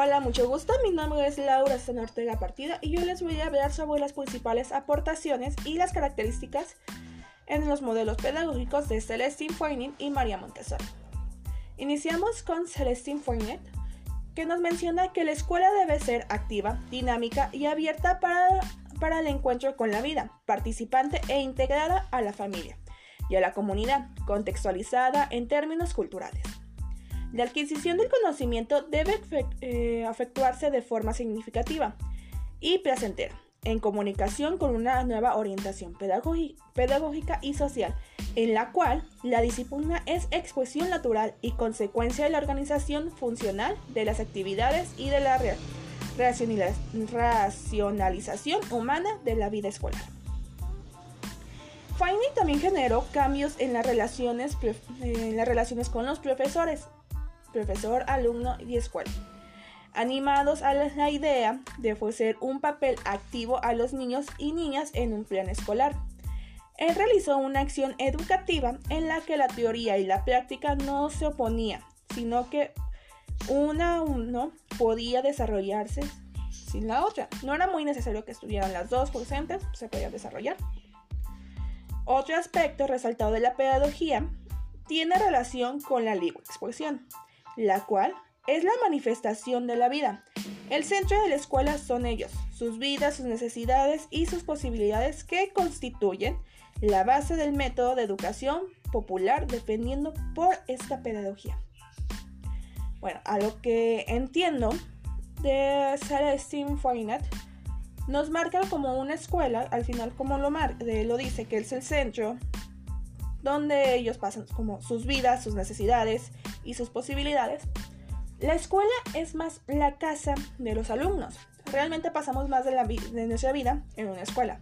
Hola, mucho gusto. Mi nombre es Laura San Ortega Partida y yo les voy a hablar sobre las principales aportaciones y las características en los modelos pedagógicos de Celestine Foynet y María Montessori. Iniciamos con Celestine Foynet, que nos menciona que la escuela debe ser activa, dinámica y abierta para, para el encuentro con la vida, participante e integrada a la familia y a la comunidad, contextualizada en términos culturales. La adquisición del conocimiento debe eh, efectuarse de forma significativa y placentera, en comunicación con una nueva orientación pedagógica y social, en la cual la disciplina es expresión natural y consecuencia de la organización funcional de las actividades y de la racionalización humana de la vida escolar. Finding también generó cambios en las relaciones, en las relaciones con los profesores, profesor, alumno y escuela. Animados a la idea de ofrecer un papel activo a los niños y niñas en un plan escolar. Él realizó una acción educativa en la que la teoría y la práctica no se oponían, sino que una uno podía desarrollarse sin la otra. No era muy necesario que estuvieran las dos presentes, se podía desarrollar. Otro aspecto resaltado de la pedagogía tiene relación con la libre expresión la cual es la manifestación de la vida. El centro de la escuela son ellos, sus vidas, sus necesidades y sus posibilidades que constituyen la base del método de educación popular defendiendo por esta pedagogía. Bueno, a lo que entiendo de Celestine Foynet, nos marca como una escuela, al final como lo, lo dice, que es el centro donde ellos pasan como sus vidas, sus necesidades y sus posibilidades, la escuela es más la casa de los alumnos. Realmente pasamos más de, la de nuestra vida en una escuela,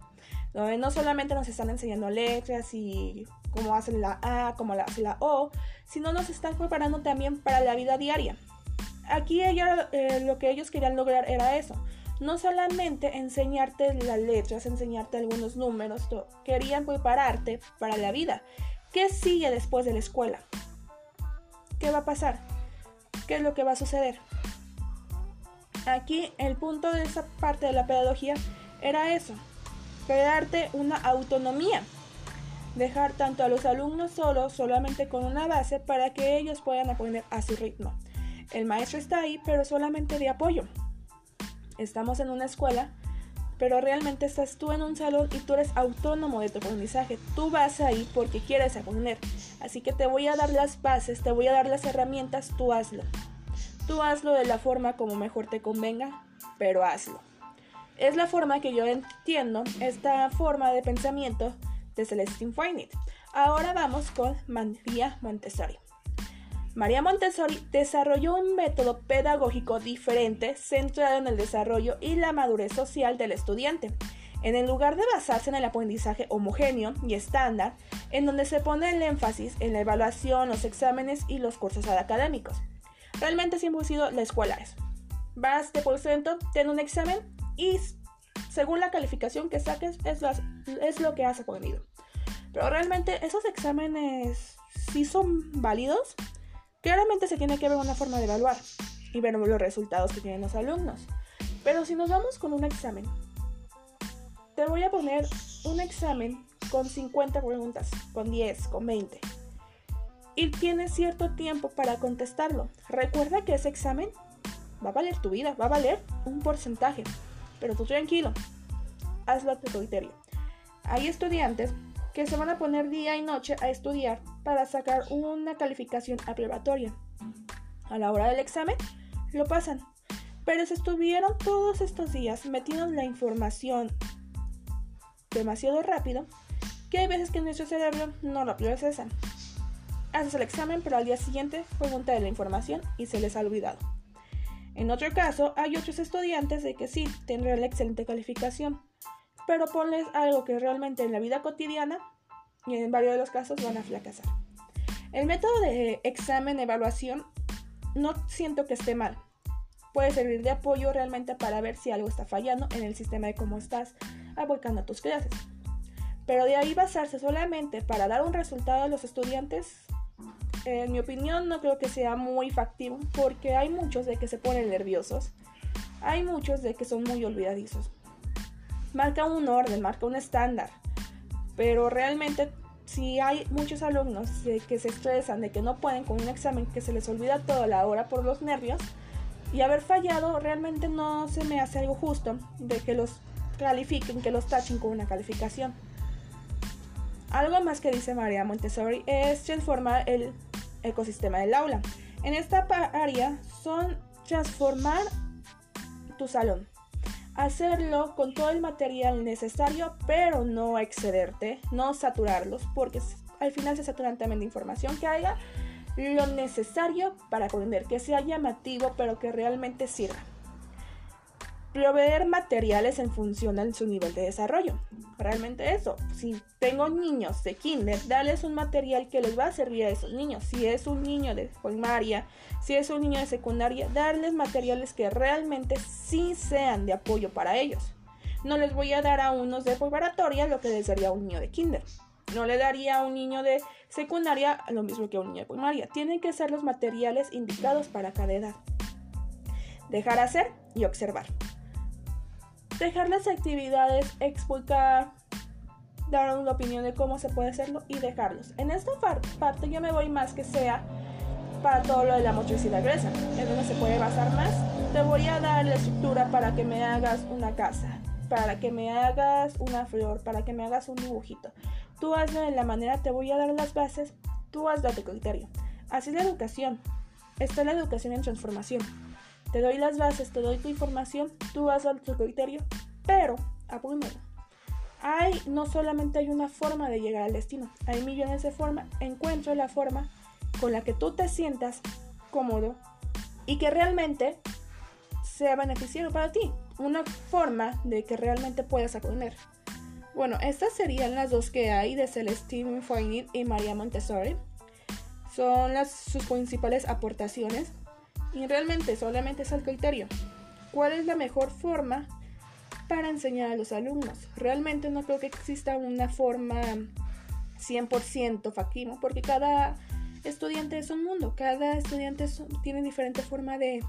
donde no solamente nos están enseñando letras y cómo hacen la A, cómo la hace la O, sino nos están preparando también para la vida diaria. Aquí eh, lo que ellos querían lograr era eso, no solamente enseñarte las letras, enseñarte algunos números, querían prepararte para la vida. ¿Qué sigue después de la escuela? ¿qué va a pasar? ¿Qué es lo que va a suceder? Aquí el punto de esa parte de la pedagogía era eso, crearte una autonomía, dejar tanto a los alumnos solos, solamente con una base, para que ellos puedan aprender a su ritmo. El maestro está ahí, pero solamente de apoyo. Estamos en una escuela pero realmente estás tú en un salón y tú eres autónomo de tu aprendizaje. Tú vas ahí porque quieres aprender. Así que te voy a dar las bases, te voy a dar las herramientas, tú hazlo. Tú hazlo de la forma como mejor te convenga, pero hazlo. Es la forma que yo entiendo esta forma de pensamiento de Celestine Foynet. Ahora vamos con Montessori. María Montessori desarrolló un método pedagógico diferente centrado en el desarrollo y la madurez social del estudiante. En el lugar de basarse en el aprendizaje homogéneo y estándar, en donde se pone el énfasis en la evaluación, los exámenes y los cursos académicos. Realmente siempre ha sido la escuela eso. Vas de por ciento, ten un examen y según la calificación que saques es es lo que has aprendido. Pero realmente esos exámenes sí son válidos Claramente se tiene que ver una forma de evaluar y ver los resultados que tienen los alumnos. Pero si nos vamos con un examen, te voy a poner un examen con 50 preguntas, con 10, con 20. Y tienes cierto tiempo para contestarlo. Recuerda que ese examen va a valer tu vida, va a valer un porcentaje. Pero tú tranquilo, hazlo a tu criterio. Hay estudiantes que se van a poner día y noche a estudiar para sacar una calificación aprobatoria. A la hora del examen, lo pasan. Pero se estuvieron todos estos días metiendo la información demasiado rápido que hay veces que nuestro cerebro no lo procesan. Haces el examen, pero al día siguiente pregunta de la información y se les ha olvidado. En otro caso, hay otros estudiantes de que sí, tendrán la excelente calificación, pero ponles algo que realmente en la vida cotidiana y en varios de los casos van a fracasar. El método de examen-evaluación no siento que esté mal. Puede servir de apoyo realmente para ver si algo está fallando en el sistema de cómo estás abocando a tus clases. Pero de ahí basarse solamente para dar un resultado a los estudiantes, En mi opinión no creo que sea muy factivo porque hay muchos de que se ponen nerviosos. Hay muchos de que son muy olvidadizos. Marca un orden, marca un estándar. Pero realmente si hay muchos alumnos que se estresan de que no pueden con un examen que se les olvida toda la hora por los nervios y haber fallado realmente no se me hace algo justo de que los califiquen, que los tachen con una calificación. Algo más que dice María Montessori es transformar el ecosistema del aula. En esta área son transformar tu salón. Hacerlo con todo el material necesario, pero no excederte, no saturarlos, porque al final se saturan también de información que haya lo necesario para aprender, que sea llamativo, pero que realmente sirva proveer materiales en función de su nivel de desarrollo. Realmente eso. Si tengo niños de kinder, darles un material que les va a servir a esos niños. Si es un niño de primaria, si es un niño de secundaria, darles materiales que realmente sí sean de apoyo para ellos. No les voy a dar a unos de preparatoria lo que les daría a un niño de kinder. No le daría a un niño de secundaria lo mismo que a un niño de primaria. Tienen que ser los materiales indicados para cada edad. Dejar hacer y observar dejar las actividades, explicar, dar una opinión de cómo se puede hacerlo y dejarlos. En esta parte yo me voy más que sea para todo lo de la motricidad gruesa, en donde se puede basar más. Te voy a dar la estructura para que me hagas una casa, para que me hagas una flor, para que me hagas un dibujito. Tú hazlo de la manera, te voy a dar las bases, tú hazlo a tu criterio. Así es la educación. Está la educación en transformación. Te doy las bases, te doy tu información, tú vas a tu criterio, pero primero. Hay, no solamente hay una forma de llegar al destino, hay millones de formas. Encuentra la forma con la que tú te sientas cómodo y que realmente sea beneficiario para ti. Una forma de que realmente puedas aprender. Bueno, estas serían las dos que hay de Celestine Foynit y María Montessori. Son las, sus principales aportaciones. Y realmente solamente es el criterio. ¿Cuál es la mejor forma para enseñar a los alumnos? Realmente no creo que exista una forma 100% factible, porque cada estudiante es un mundo, cada estudiante tiene diferente forma de,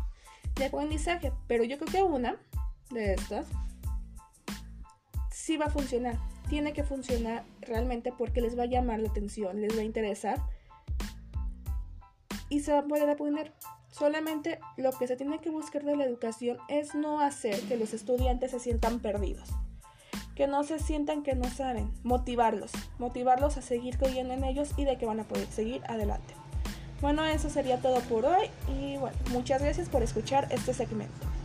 de aprendizaje, pero yo creo que una de estas sí va a funcionar. Tiene que funcionar realmente porque les va a llamar la atención, les va a interesar y se va a poder aprender. Solamente lo que se tiene que buscar de la educación es no hacer que los estudiantes se sientan perdidos, que no se sientan que no saben, motivarlos, motivarlos a seguir creyendo en ellos y de que van a poder seguir adelante. Bueno, eso sería todo por hoy y bueno, muchas gracias por escuchar este segmento.